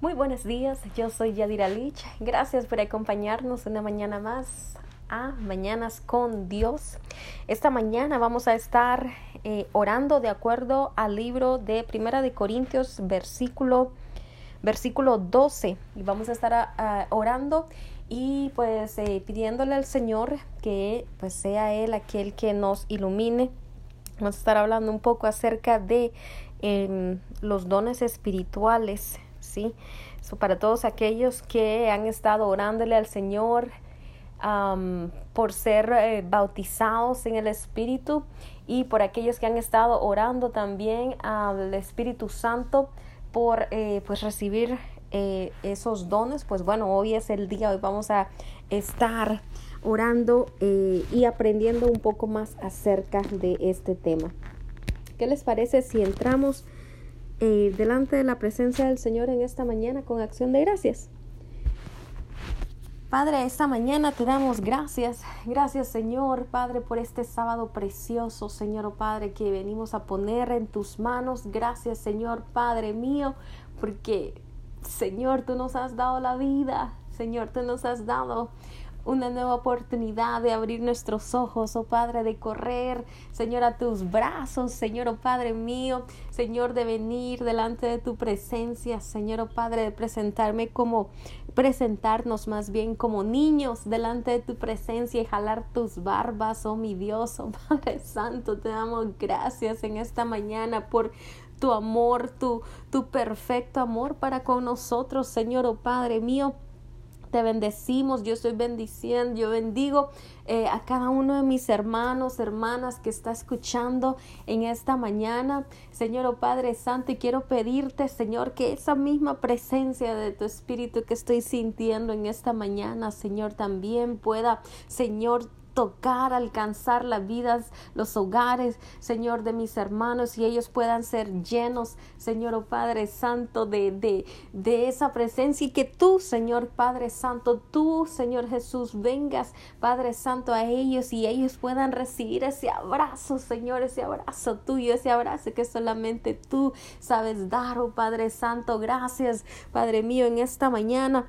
Muy buenos días, yo soy Yadira Lich. Gracias por acompañarnos una mañana más a Mañanas con Dios. Esta mañana vamos a estar eh, orando de acuerdo al libro de Primera de Corintios, versículo, versículo 12. Y vamos a estar ah, ah, orando y pues eh, pidiéndole al Señor que pues sea Él aquel que nos ilumine. Vamos a estar hablando un poco acerca de em, los dones espirituales ¿sí? para todos aquellos que han estado orándole al Señor por ser eh, bautizados en el Espíritu y por aquellos que han estado orando también al Espíritu Santo por eh, pues recibir eh, esos dones, pues bueno, hoy es el día, hoy vamos a estar orando y aprendiendo un poco más acerca de este tema. ¿Qué les parece si entramos eh, delante de la presencia del Señor en esta mañana con acción de gracias. Padre, esta mañana te damos gracias. Gracias, Señor, Padre, por este sábado precioso, Señor, oh Padre, que venimos a poner en tus manos. Gracias, Señor, Padre mío, porque, Señor, tú nos has dado la vida. Señor, tú nos has dado una nueva oportunidad de abrir nuestros ojos, oh Padre, de correr, Señor, a tus brazos, Señor, oh Padre mío, Señor, de venir delante de tu presencia, Señor, oh Padre, de presentarme como, presentarnos más bien como niños delante de tu presencia y jalar tus barbas, oh mi Dios, oh Padre Santo, te damos gracias en esta mañana por tu amor, tu, tu perfecto amor para con nosotros, Señor, oh Padre mío. Te bendecimos, yo estoy bendiciendo, yo bendigo eh, a cada uno de mis hermanos, hermanas que está escuchando en esta mañana. Señor, oh Padre Santo, y quiero pedirte, Señor, que esa misma presencia de tu Espíritu que estoy sintiendo en esta mañana, Señor, también pueda, Señor, tocar, alcanzar las vidas, los hogares, Señor, de mis hermanos y ellos puedan ser llenos, Señor, oh Padre Santo, de, de, de esa presencia y que tú, Señor Padre Santo, tú, Señor Jesús, vengas, Padre Santo, a ellos y ellos puedan recibir ese abrazo, Señor, ese abrazo tuyo, ese abrazo que solamente tú sabes dar, oh Padre Santo. Gracias, Padre mío, en esta mañana.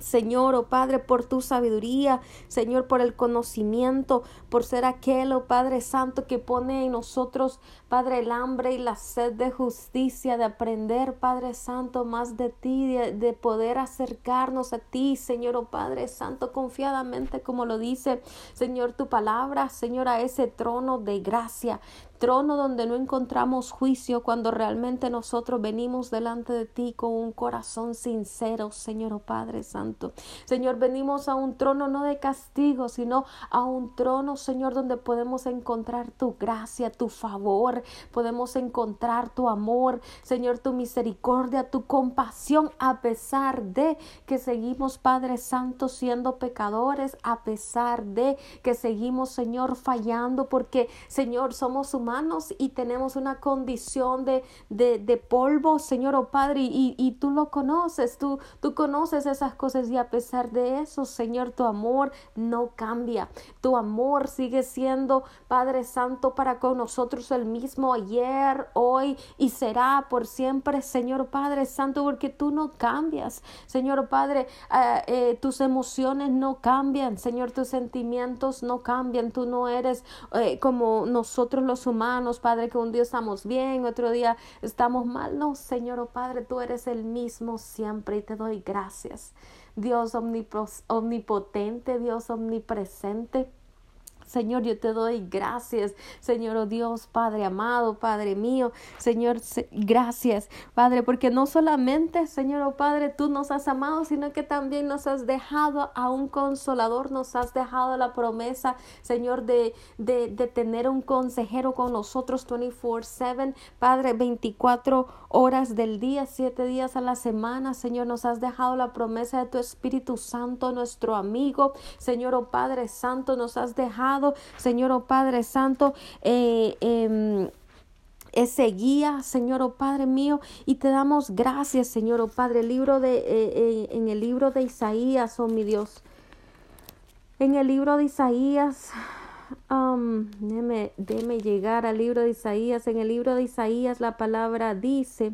Señor, oh Padre, por tu sabiduría, Señor, por el conocimiento, por ser aquel, oh Padre Santo, que pone en nosotros, Padre, el hambre y la sed de justicia, de aprender, Padre Santo, más de ti, de, de poder acercarnos a ti, Señor, oh Padre Santo, confiadamente, como lo dice, Señor, tu palabra, Señor, a ese trono de gracia trono donde no encontramos juicio cuando realmente nosotros venimos delante de ti con un corazón sincero, Señor oh Padre Santo. Señor, venimos a un trono no de castigo, sino a un trono, Señor, donde podemos encontrar tu gracia, tu favor, podemos encontrar tu amor, Señor, tu misericordia, tu compasión, a pesar de que seguimos, Padre Santo, siendo pecadores, a pesar de que seguimos, Señor, fallando, porque, Señor, somos humanos y tenemos una condición de, de, polvo, Señor o oh Padre, y, tú lo conoces, tú, tú conoces esas cosas y a pesar de eso, Señor, tu amor no cambia. Tu amor sigue siendo, Padre Santo, para con nosotros el mismo ayer, hoy y será por siempre, Señor Padre Santo, porque tú no cambias, Señor Padre, eh, eh, tus emociones no cambian, Señor, tus sentimientos no cambian, tú no eres eh, como nosotros los humanos Padre, que un día estamos bien, otro día estamos mal. No, Señor, oh Padre, tú eres el mismo siempre y te doy gracias. Dios omnipotente, Dios omnipresente. Señor, yo te doy gracias, Señor, oh Dios, Padre amado, Padre mío, Señor, gracias, Padre, porque no solamente, Señor, oh Padre, tú nos has amado, sino que también nos has dejado a un consolador, nos has dejado la promesa, Señor, de, de, de tener un consejero con nosotros 24/7, Padre, 24 horas del día, 7 días a la semana, Señor, nos has dejado la promesa de tu Espíritu Santo, nuestro amigo, Señor, oh Padre Santo, nos has dejado Señor, oh Padre Santo, eh, em, ese guía, Señor, oh Padre mío, y te damos gracias, Señor, oh Padre, libro de, eh, eh, en el libro de Isaías, oh mi Dios, en el libro de Isaías, um, déme, llegar al libro de Isaías, en el libro de Isaías la palabra dice,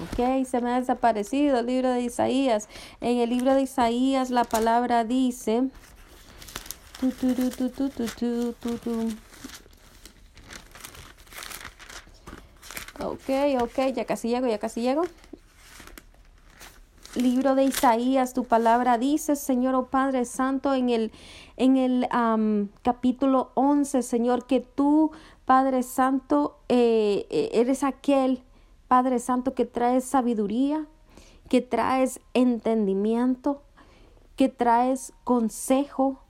ok, se me ha desaparecido el libro de Isaías. En el libro de Isaías la palabra dice, Ok, ok, ya casi llego, ya casi llego. Libro de Isaías, tu palabra dice, Señor, oh Padre Santo, en el, en el capítulo 11, Señor, que tú, Padre Santo, eh, eh, eres aquel, Padre Santo, que traes sabiduría, que traes entendimiento, que traes consejo,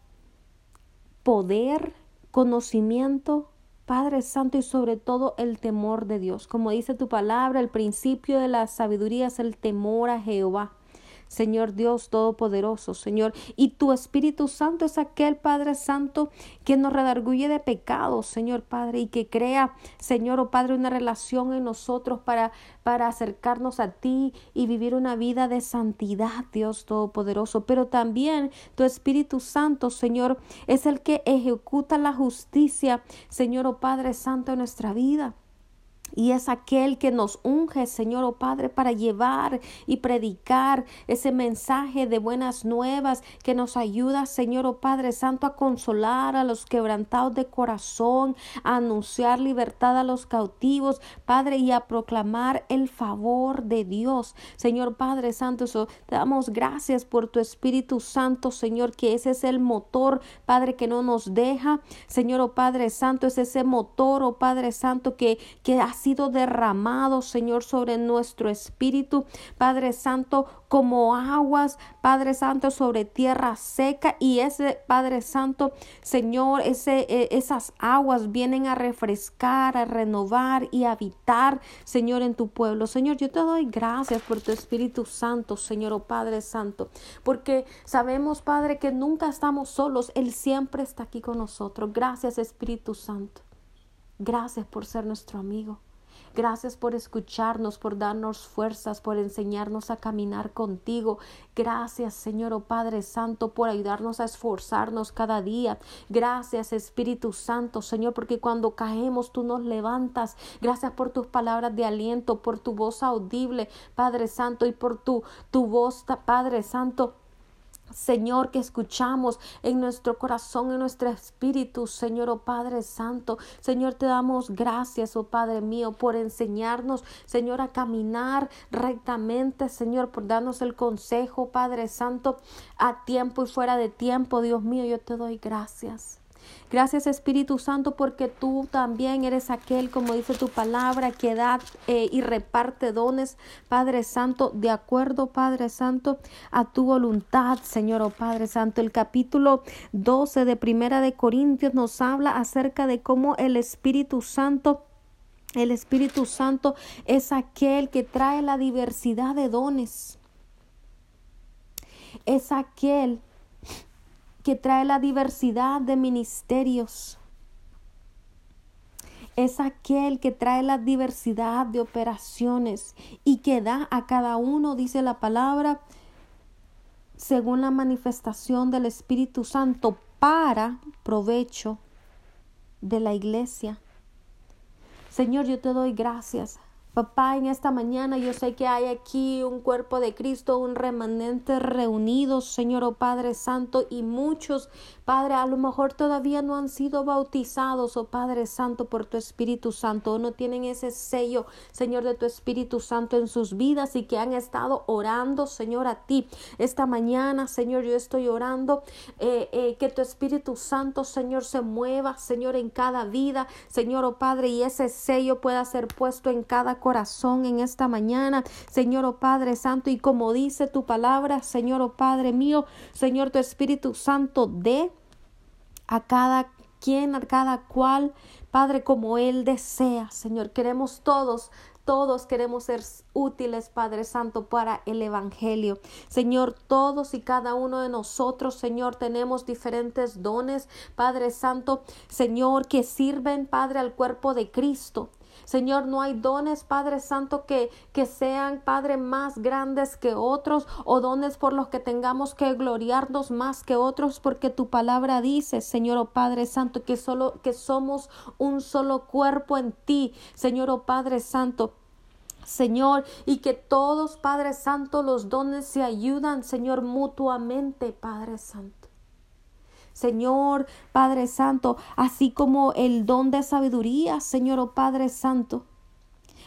poder, conocimiento, Padre Santo y sobre todo el temor de Dios. Como dice tu palabra, el principio de la sabiduría es el temor a Jehová. Señor Dios Todopoderoso, Señor. Y tu Espíritu Santo es aquel Padre Santo que nos redarguye de pecados, Señor Padre, y que crea, Señor o oh Padre, una relación en nosotros para, para acercarnos a ti y vivir una vida de santidad, Dios Todopoderoso. Pero también tu Espíritu Santo, Señor, es el que ejecuta la justicia, Señor o oh Padre Santo, en nuestra vida. Y es aquel que nos unge, Señor o oh Padre, para llevar y predicar ese mensaje de buenas nuevas que nos ayuda, Señor o oh Padre Santo, a consolar a los quebrantados de corazón, a anunciar libertad a los cautivos, Padre, y a proclamar el favor de Dios. Señor Padre Santo, te damos gracias por tu Espíritu Santo, Señor, que ese es el motor, Padre, que no nos deja. Señor o oh Padre Santo, es ese motor, oh Padre Santo, que, que sido derramado, Señor, sobre nuestro espíritu, Padre Santo, como aguas, Padre Santo, sobre tierra seca. Y ese, Padre Santo, Señor, ese, e, esas aguas vienen a refrescar, a renovar y a habitar, Señor, en tu pueblo. Señor, yo te doy gracias por tu Espíritu Santo, Señor, oh Padre Santo, porque sabemos, Padre, que nunca estamos solos, Él siempre está aquí con nosotros. Gracias, Espíritu Santo. Gracias por ser nuestro amigo. Gracias por escucharnos, por darnos fuerzas, por enseñarnos a caminar contigo. Gracias, Señor, oh Padre Santo, por ayudarnos a esforzarnos cada día. Gracias, Espíritu Santo, Señor, porque cuando caemos tú nos levantas. Gracias por tus palabras de aliento, por tu voz audible, Padre Santo, y por tu, tu voz, Padre Santo Señor, que escuchamos en nuestro corazón, en nuestro espíritu, Señor, oh Padre Santo. Señor, te damos gracias, oh Padre mío, por enseñarnos, Señor, a caminar rectamente, Señor, por darnos el consejo, Padre Santo, a tiempo y fuera de tiempo. Dios mío, yo te doy gracias. Gracias Espíritu Santo porque tú también eres aquel, como dice tu palabra, que da eh, y reparte dones, Padre Santo, de acuerdo, Padre Santo, a tu voluntad, Señor, oh Padre Santo. El capítulo 12 de Primera de Corintios nos habla acerca de cómo el Espíritu Santo el Espíritu Santo es aquel que trae la diversidad de dones. Es aquel que trae la diversidad de ministerios. Es aquel que trae la diversidad de operaciones y que da a cada uno, dice la palabra, según la manifestación del Espíritu Santo para provecho de la iglesia. Señor, yo te doy gracias Papá, en esta mañana yo sé que hay aquí un cuerpo de Cristo, un remanente reunido, Señor oh Padre Santo, y muchos, Padre, a lo mejor todavía no han sido bautizados, oh Padre Santo, por tu Espíritu Santo, o no tienen ese sello, Señor, de tu Espíritu Santo en sus vidas y que han estado orando, Señor, a ti. Esta mañana, Señor, yo estoy orando eh, eh, que tu Espíritu Santo, Señor, se mueva, Señor, en cada vida, Señor, oh Padre, y ese sello pueda ser puesto en cada corazón en esta mañana, Señor oh Padre Santo, y como dice tu palabra, Señor oh Padre mío, Señor tu Espíritu Santo, de a cada quien, a cada cual, Padre, como Él desea, Señor. Queremos todos todos queremos ser útiles, Padre Santo, para el Evangelio. Señor, todos y cada uno de nosotros, Señor, tenemos diferentes dones, Padre Santo, Señor, que sirven, Padre, al cuerpo de Cristo. Señor, no hay dones, Padre Santo, que, que sean, Padre, más grandes que otros o dones por los que tengamos que gloriarnos más que otros, porque tu palabra dice, Señor, oh Padre Santo, que solo que somos un solo cuerpo en ti, Señor, oh Padre Santo. Señor, y que todos, Padre Santo, los dones se ayudan, Señor, mutuamente, Padre Santo. Señor, Padre Santo, así como el don de sabiduría, Señor, oh Padre Santo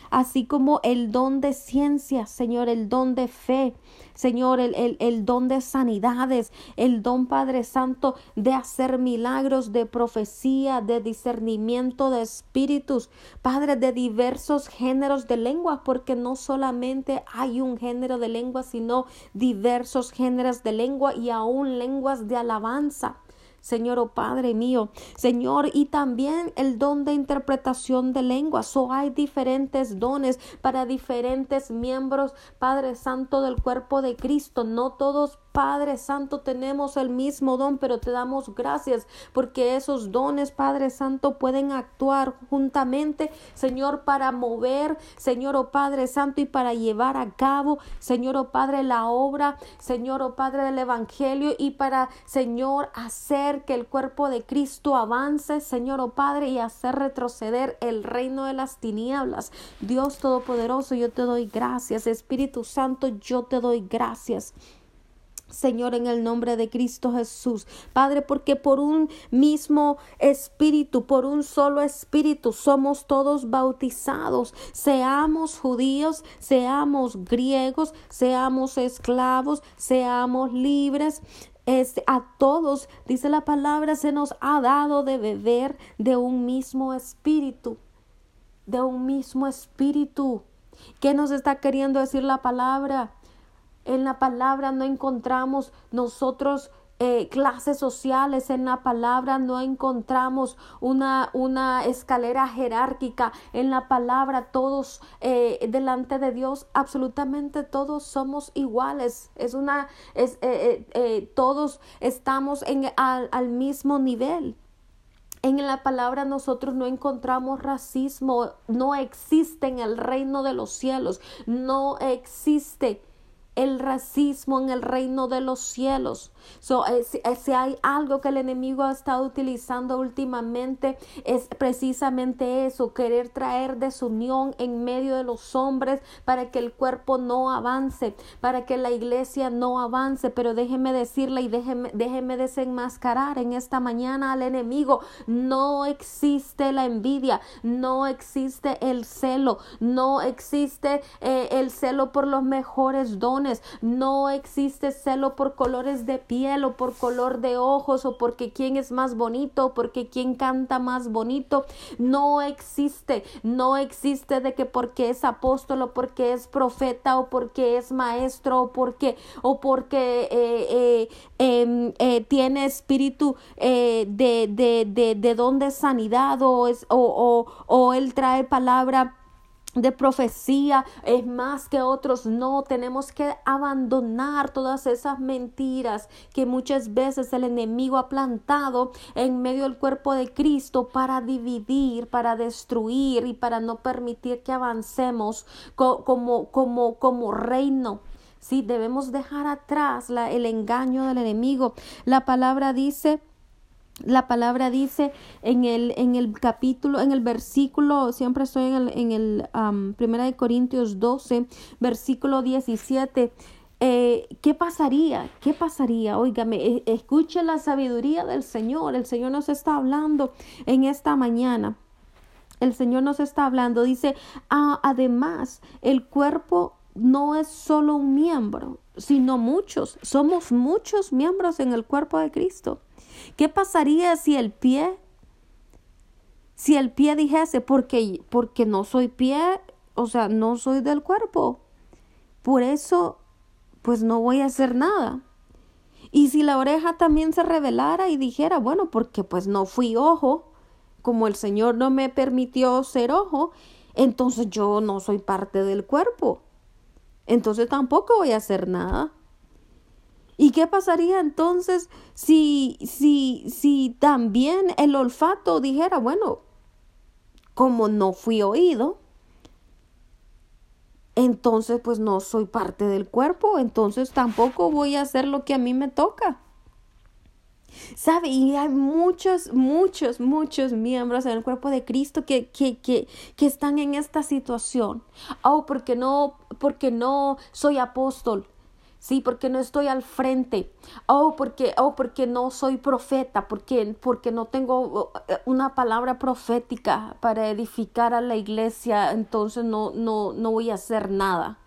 así como el don de ciencia, Señor, el don de fe, Señor, el, el, el, don de sanidades, el don, Padre Santo, de hacer milagros, de profecía, de discernimiento de espíritus, Padre, de diversos géneros de lengua, porque no solamente hay un género de lengua, sino diversos géneros de lengua y aún lenguas de alabanza. Señor, oh Padre mío, Señor, y también el don de interpretación de lenguas. O hay diferentes dones para diferentes miembros, Padre Santo del cuerpo de Cristo. No todos Padre Santo, tenemos el mismo don, pero te damos gracias porque esos dones, Padre Santo, pueden actuar juntamente, Señor, para mover, Señor, oh Padre Santo, y para llevar a cabo, Señor, oh Padre, la obra, Señor, oh Padre del Evangelio, y para, Señor, hacer que el cuerpo de Cristo avance, Señor, oh Padre, y hacer retroceder el reino de las tinieblas. Dios Todopoderoso, yo te doy gracias. Espíritu Santo, yo te doy gracias. Señor, en el nombre de Cristo Jesús. Padre, porque por un mismo espíritu, por un solo espíritu, somos todos bautizados. Seamos judíos, seamos griegos, seamos esclavos, seamos libres. Es, a todos, dice la palabra, se nos ha dado de beber de un mismo espíritu, de un mismo espíritu. ¿Qué nos está queriendo decir la palabra? En la palabra no encontramos nosotros eh, clases sociales en la palabra no encontramos una, una escalera jerárquica en la palabra todos eh, delante de Dios absolutamente todos somos iguales. Es una es eh, todos estamos en al, al mismo nivel. En la palabra nosotros no encontramos racismo, no existe en el reino de los cielos, no existe el racismo en el reino de los cielos. So, eh, eh, si, hay algo que el enemigo ha estado utilizando últimamente es precisamente eso, querer traer desunión en medio de los hombres para que el cuerpo no avance, para que la iglesia no avance. Pero déjeme decirle y déjeme, déjeme desenmascarar en esta mañana al enemigo. No existe la envidia, no existe el celo, no existe eh, el celo por los mejores dones, no existe celo por colores de piel o por color de ojos o porque quién es más bonito o porque quién canta más bonito. No existe, no existe de que porque es apóstol o porque es profeta o porque es maestro o porque, o porque eh, eh, em, eh, tiene espíritu de, de, de, de don de sanidad o, es, o, o, o él trae palabra de profecía es más que otros. No, tenemos que abandonar todas esas mentiras que muchas veces el enemigo ha plantado en medio del cuerpo de Cristo para dividir, para destruir y para no permitir que avancemos como, como, como reino. Sí, debemos dejar atrás la, el engaño del enemigo. La palabra dice la palabra dice en el, en el capítulo, en el versículo, siempre estoy en el, en el Primera de Corintios 12, versículo 17. Eh, ¿Qué pasaría? ¿Qué pasaría? Óigame, e, escuche la sabiduría del Señor. El Señor nos está hablando en esta mañana. El Señor nos está hablando. Dice, ah, además, el cuerpo no es solo un miembro, sino muchos. Somos muchos miembros en el cuerpo de Cristo. ¿Qué pasaría si el pie, si el pie dijese, porque, porque no soy pie, o sea, no soy del cuerpo? Por eso, pues no voy a hacer nada. Y si la oreja también se revelara y dijera, bueno, porque pues no fui ojo, como el Señor no me permitió ser ojo, entonces yo no soy parte del cuerpo. Entonces tampoco voy a hacer nada. ¿Y qué pasaría entonces si, si, si también el olfato dijera, bueno, como no fui oído, entonces pues no soy parte del cuerpo, entonces tampoco voy a hacer lo que a mí me toca. ¿Sabe? Y hay muchos, muchos, muchos miembros en el cuerpo de Cristo que, que, que, que están en esta situación. Oh, porque no, porque no soy apóstol. Sí, porque no estoy al frente. Oh, porque, oh, porque no soy profeta, porque, porque no tengo oh, una palabra profética para edificar a la iglesia, entonces no, no, no voy a hacer nada.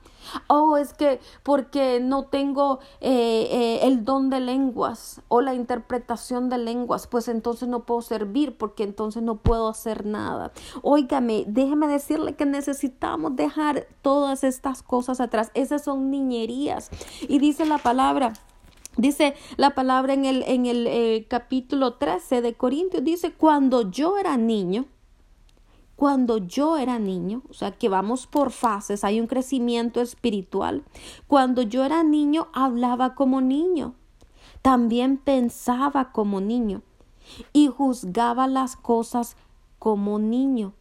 Oh, es que porque no tengo eh, eh, el don de lenguas o la interpretación de lenguas, pues entonces no puedo servir porque entonces no puedo hacer nada. Óigame, déjeme decirle que necesitamos dejar todas estas cosas atrás. Esas son niñerías. Y dice la palabra. Dice la palabra en el, en el eh, capítulo 13 de Corintios, dice, cuando yo era niño, cuando yo era niño, o sea que vamos por fases, hay un crecimiento espiritual. Cuando yo era niño hablaba como niño, también pensaba como niño y juzgaba las cosas como niño.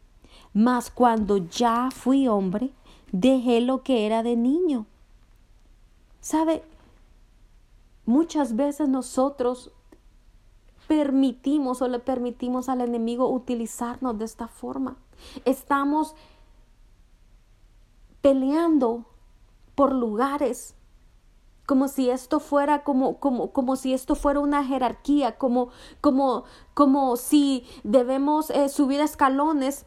Mas cuando ya fui hombre, dejé lo que era de niño. ¿Sabe? Muchas veces nosotros permitimos o le permitimos al enemigo utilizarnos de esta forma. Estamos peleando por lugares como si esto fuera como como como si esto fuera una jerarquía como como como si debemos eh, subir escalones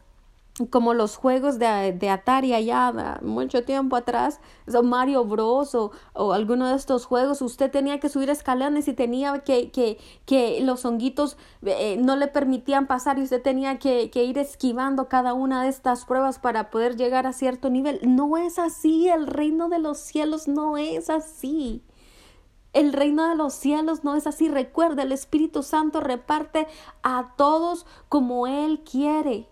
como los juegos de, de, Atari allá mucho tiempo atrás, o Mario Bros o, o, alguno de estos juegos, usted tenía que subir escalones y tenía que, que, que los honguitos eh, no le permitían pasar y usted tenía que, que ir esquivando cada una de estas pruebas para poder llegar a cierto nivel. No es así, el reino de los cielos no es así. El reino de los cielos no es así. Recuerda, el Espíritu Santo reparte a todos como Él quiere.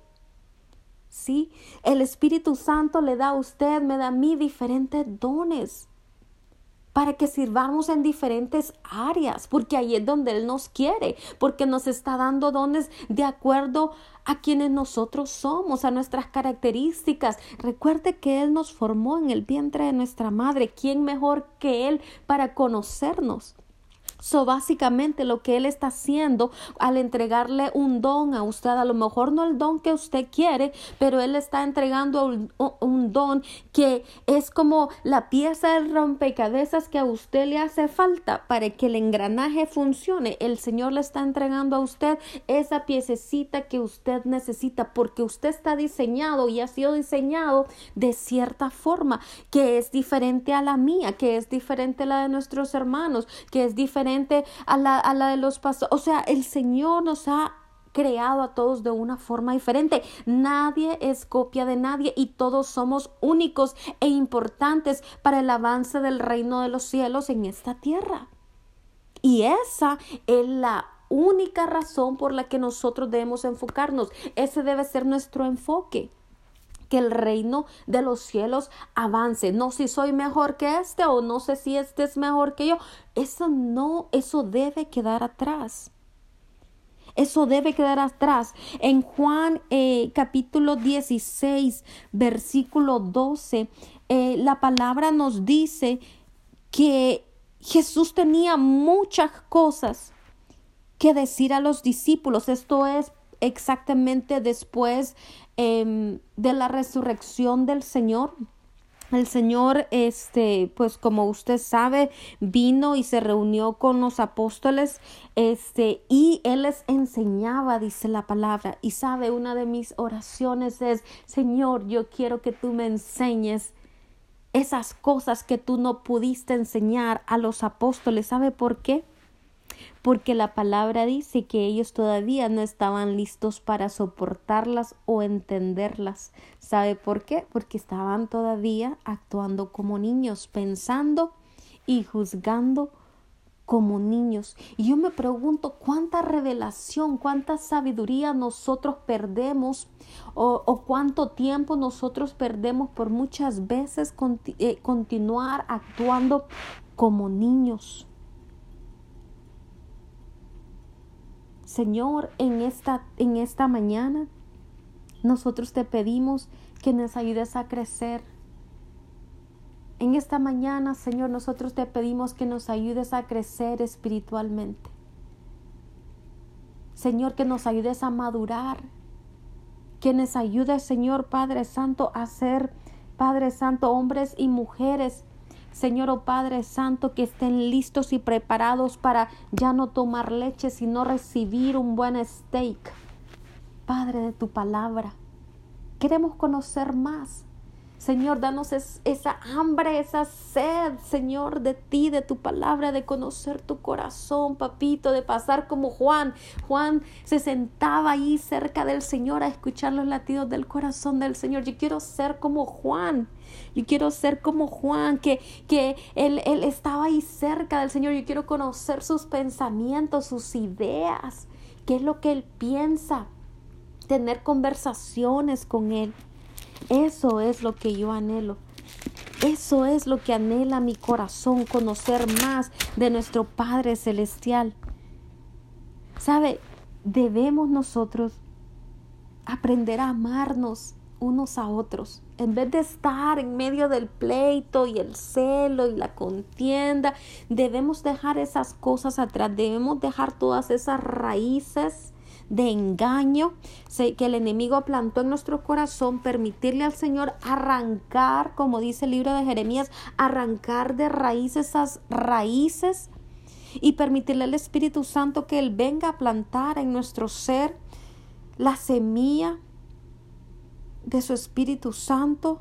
¿Sí? El Espíritu Santo le da a usted, me da a mí diferentes dones para que sirvamos en diferentes áreas, porque ahí es donde Él nos quiere, porque nos está dando dones de acuerdo a quienes nosotros somos, a nuestras características. Recuerde que Él nos formó en el vientre de nuestra madre. ¿Quién mejor que Él para conocernos? So, básicamente lo que él está haciendo al entregarle un don a usted, a lo mejor no el don que usted quiere, pero él está entregando un, don que es como la pieza del rompecabezas que a usted le hace falta para que el engranaje funcione. El Señor le está entregando a usted esa piececita que usted necesita porque usted está diseñado y ha sido diseñado de cierta forma que es diferente a la mía, que es diferente a la de nuestros hermanos, que es diferente a la, a la de los pastores. O sea, el Señor nos ha creado a todos de una forma diferente. Nadie es copia de nadie y todos somos únicos e importantes para el avance del reino de los cielos en esta tierra. Y esa es la única razón por la que nosotros debemos enfocarnos. Ese debe ser nuestro enfoque que el reino de los cielos avance. No si soy mejor que este o no sé si este es mejor que yo. Eso no, eso debe quedar atrás. Eso debe quedar atrás. En Juan eh, capítulo 16, versículo 12, eh, la palabra nos dice que Jesús tenía muchas cosas que decir a los discípulos. Esto es exactamente después Em, de la resurrección del Señor. El Señor, este, pues como usted sabe, vino y se reunió con los apóstoles, este, y Él les enseñaba, dice la palabra. Y sabe, una de mis oraciones es, Señor, yo quiero que tú me enseñes esas cosas que tú no pudiste enseñar a los apóstoles. ¿Sabe por qué? Porque la palabra dice que ellos todavía no estaban listos para soportarlas o entenderlas. ¿Sabe por qué? Porque estaban todavía actuando como niños, pensando y juzgando como niños. Y yo me pregunto cuánta revelación, cuánta sabiduría nosotros perdemos o, cuánto tiempo nosotros perdemos por muchas veces eh, continuar actuando como niños. Señor, en esta, en esta mañana nosotros te pedimos que nos ayudes a crecer. En esta mañana, Señor, nosotros te pedimos que nos ayudes a crecer espiritualmente. Señor, que nos ayudes a madurar, que nos ayudes, Señor Padre Santo, a ser, Padre Santo, hombres y mujeres Señor o oh Padre Santo, que estén listos y preparados para ya no tomar leche, sino recibir un buen steak. Padre de tu palabra, queremos conocer más. Señor, danos esa hambre, esa sed, Señor, de ti, de tu palabra, de conocer tu corazón, papito, de pasar como Juan. Juan se sentaba ahí cerca del Señor a escuchar los latidos del corazón del Señor. Yo quiero ser como Juan. Yo quiero ser como Juan, que, que él, él estaba ahí cerca del Señor. Yo quiero conocer sus pensamientos, sus ideas, qué es lo que Él piensa, tener conversaciones con Él. Eso es lo que yo anhelo. Eso es lo que anhela mi corazón, conocer más de nuestro Padre Celestial. ¿Sabe? Debemos nosotros aprender a amarnos unos a otros. En vez de estar en medio del pleito y el celo y la contienda, debemos dejar esas cosas atrás, debemos dejar todas esas raíces de engaño que el enemigo plantó en nuestro corazón, permitirle al Señor arrancar, como dice el libro de Jeremías, arrancar de raíz esas raíces y permitirle al Espíritu Santo que Él venga a plantar en nuestro ser la semilla de su Espíritu Santo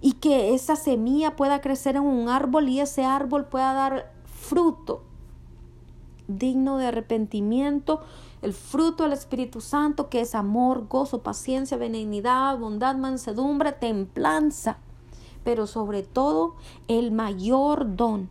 y que esa semilla pueda crecer en un árbol y ese árbol pueda dar fruto digno de arrepentimiento, el fruto del Espíritu Santo que es amor, gozo, paciencia, benignidad, bondad, mansedumbre, templanza, pero sobre todo el mayor don,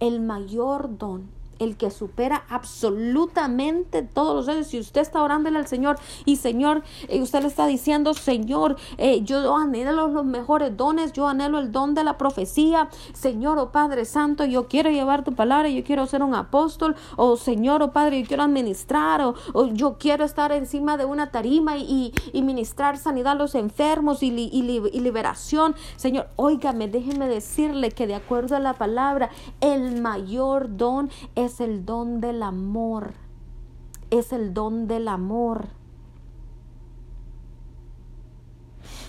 el mayor don el que supera absolutamente todos los dones. Si usted está orándole al Señor y Señor, eh, usted le está diciendo, Señor, eh, yo anhelo los mejores dones, yo anhelo el don de la profecía, Señor, oh Padre Santo, yo quiero llevar tu palabra, yo quiero ser un apóstol, o Señor, oh Padre, yo quiero administrar, o, yo quiero estar encima de una tarima y, ministrar sanidad a los enfermos y, y liberación. Señor, óigame, déjeme decirle que de acuerdo a la palabra, el mayor don es es el don del amor. Es el don del amor.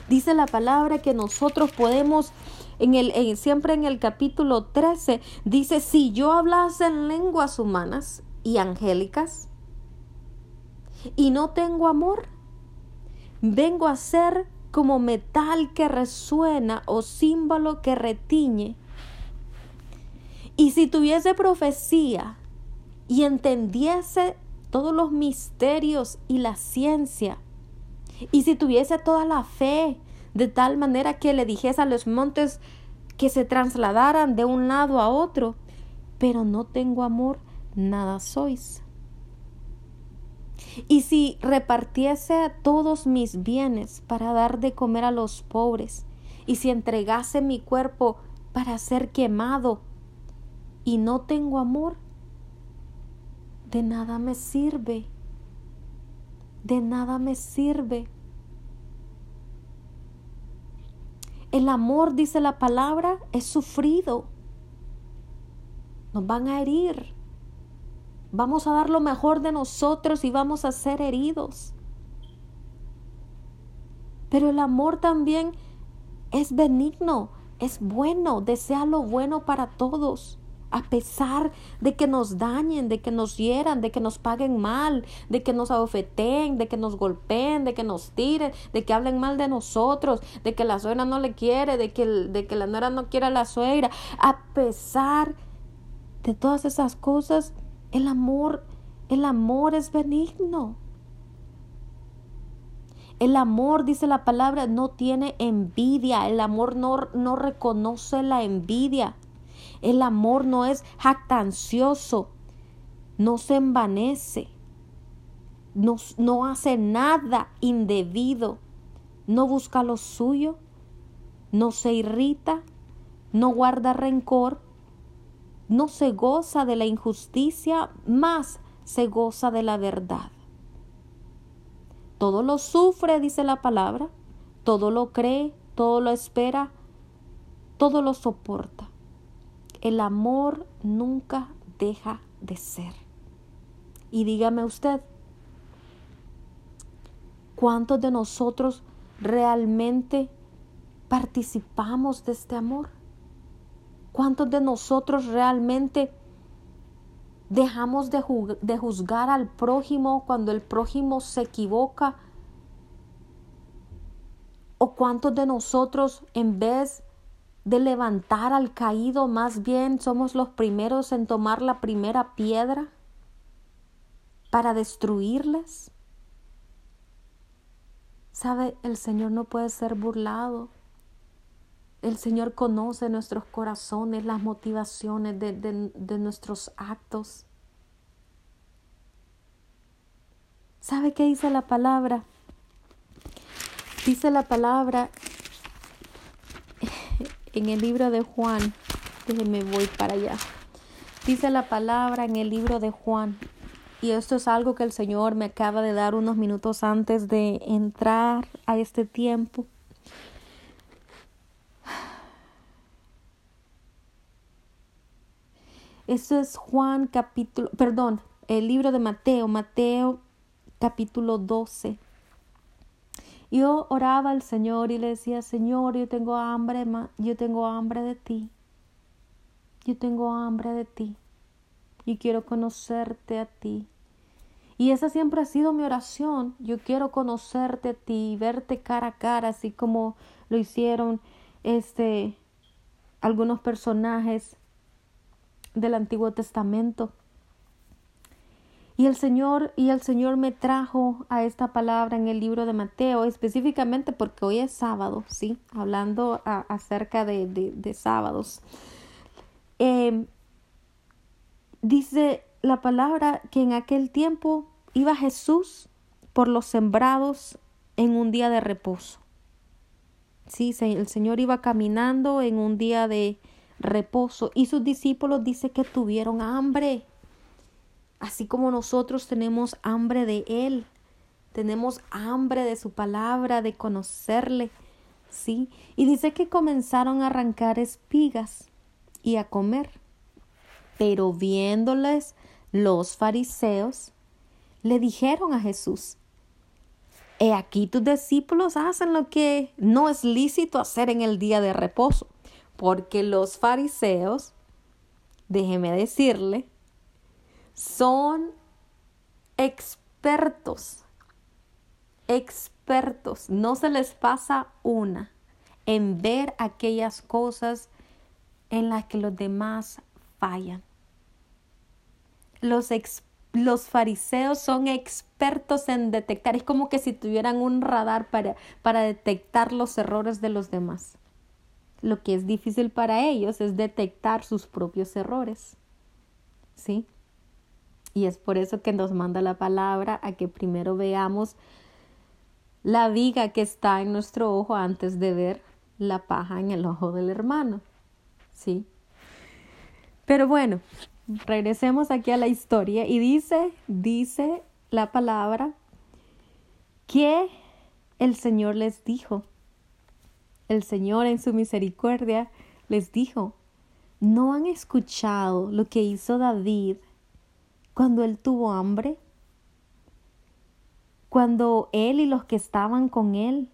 Dice la palabra que nosotros podemos, en el, siempre en el capítulo 13, dice, si yo hablase en lenguas humanas y angélicas y no tengo amor, vengo a ser como metal que resuena o símbolo que retiñe y si tuviese profecía y entendiese todos los misterios y la ciencia, y si tuviese toda la fe, de tal manera que le dijese a los montes que se trasladaran de un lado a otro, pero no tengo amor, nada sois. Y si repartiese todos mis bienes para dar de comer a los pobres, y si entregase mi cuerpo para ser quemado y no tengo amor, de nada me sirve. De nada me sirve. El amor, dice la palabra, es sufrido. Nos van a herir. Vamos a dar lo mejor de nosotros y vamos a ser heridos. Pero el amor también es benigno, es bueno, desea lo bueno para todos a pesar de que nos dañen, de que nos hieran, de que nos paguen mal, de que nos abofeten, de que nos golpeen, de que nos tiren, de que hablen mal de nosotros, de que la suegra no le quiere, de que, de que la nuera no quiere a la suegra. A pesar de todas esas cosas, el amor, el amor es benigno. El amor, dice la palabra, no tiene envidia. El amor no, no reconoce la envidia. El amor no es jactancioso, no se envanece, no, no hace nada indebido, no busca lo suyo, no se irrita, no guarda rencor, no se goza de la injusticia, más se goza de la verdad. Todo lo sufre, dice la palabra, todo lo cree, todo lo espera, todo lo soporta. El amor nunca deja de ser. Y dígame usted, ¿Cuántos de nosotros realmente participamos de este amor? ¿Cuántos de nosotros realmente dejamos de, juzgar al prójimo cuando el prójimo se equivoca? ¿O cuántos de nosotros en vez de levantar al caído, más bien somos los primeros en tomar la primera piedra para destruirles? Sabe, el Señor no puede ser burlado. El Señor conoce nuestros corazones, las motivaciones de, de, nuestros actos. ¿Sabe qué dice la palabra? Dice la palabra en el libro de Juan. Déjenme voy para allá. Dice la palabra en el libro de Juan. Y esto es algo que el Señor me acaba de dar unos minutos antes de entrar a este tiempo. Esto es Juan capítulo, perdón, el libro de Mateo, Mateo capítulo 12. Yo oraba al Señor y le decía, Señor, yo tengo hambre, yo tengo hambre de ti. Yo tengo hambre de ti y quiero conocerte a ti. Y esa siempre ha sido mi oración. Yo quiero conocerte a ti, verte cara a cara, así como lo hicieron este algunos personajes del Antiguo Testamento. Y el Señor, y el Señor me trajo a esta palabra en el libro de Mateo, específicamente porque hoy es sábado, sí, hablando acerca de, de, sábados. Em, dice la palabra que en aquel tiempo iba Jesús por los sembrados en un día de reposo. Sí, el Señor iba caminando en un día de, reposo. Y sus discípulos dice que tuvieron hambre, así como nosotros tenemos hambre de Él, tenemos hambre de su palabra, de conocerle, ¿sí? Y dice que comenzaron a arrancar espigas y a comer. Pero viéndoles los fariseos, le dijeron a Jesús, He aquí tus discípulos hacen lo que no es lícito hacer en el día de reposo porque los fariseos, déjeme decirle, son expertos, expertos, no se les pasa una en ver aquellas cosas en las que los demás fallan. Los, los fariseos son expertos en detectar, es como que si tuvieran un radar para, para detectar los errores de los demás. Lo que es difícil para ellos es detectar sus propios errores. ¿Sí? Y es por eso que nos manda la palabra a que primero veamos la viga que está en nuestro ojo antes de ver la paja en el ojo del hermano. ¿Sí? Pero bueno, regresemos aquí a la historia y dice, dice la palabra que el Señor les dijo, el Señor en su misericordia les dijo, ¿no han escuchado lo que hizo David cuando él tuvo hambre? Cuando él y los que estaban con él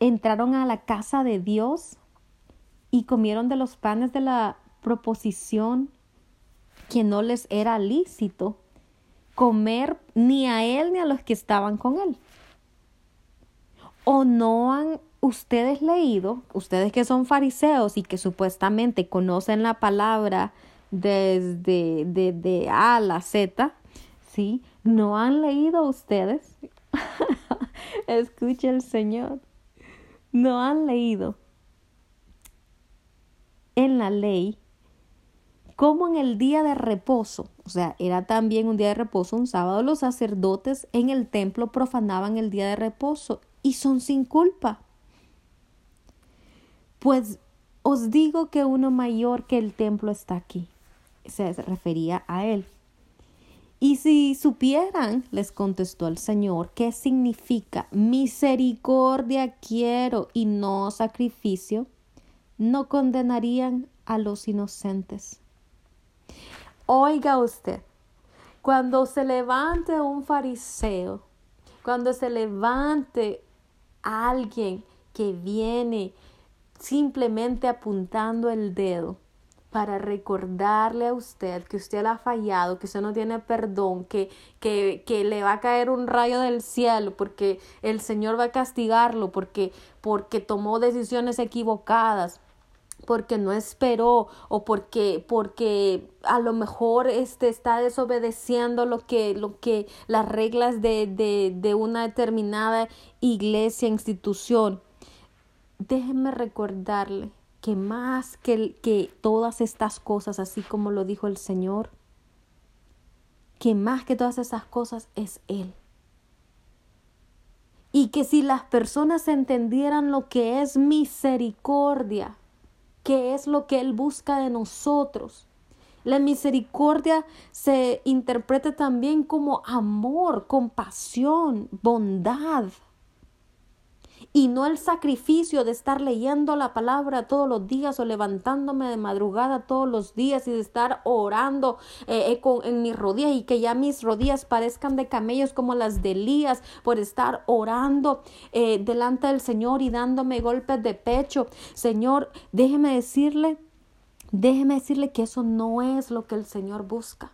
entraron a la casa de Dios y comieron de los panes de la proposición que no les era lícito comer ni a él ni a los que estaban con él. ¿O no han ustedes leído, ustedes que son fariseos y que supuestamente conocen la palabra desde de, A a la Z, ¿sí? ¿No han leído ustedes? Escuche el Señor. No han leído en la ley como en el día de reposo, o sea, era también un día de reposo, un sábado, los sacerdotes en el templo profanaban el día de reposo y son sin culpa. Pues os digo que uno mayor que el templo está aquí. Se refería a él. Y si supieran, les contestó el Señor, qué significa misericordia quiero y no sacrificio, no condenarían a los inocentes. Oiga usted, cuando se levante un fariseo cuando se levante alguien que viene simplemente apuntando el dedo para recordarle a usted que usted le ha fallado, que usted no tiene perdón, que, que, que, le va a caer un rayo del cielo porque el Señor va a castigarlo, porque, porque tomó decisiones equivocadas porque no esperó o porque porque a lo mejor este está desobedeciendo lo que lo que las reglas de, de, de una determinada iglesia institución. Déjeme recordarle que más que, que todas estas cosas así como lo dijo el Señor que más que todas esas cosas es él y que si las personas entendieran lo que es misericordia qué es lo que Él busca de nosotros. La misericordia se interpreta también como amor, compasión, bondad y no el sacrificio de estar leyendo la palabra todos los días o levantándome de madrugada todos los días y de estar orando eh, eh, en mis rodillas y que ya mis rodillas parezcan de camellos como las de Elías por estar orando eh, delante del Señor y dándome golpes de pecho. Señor, déjeme decirle, déjeme decirle que eso no es lo que el Señor busca.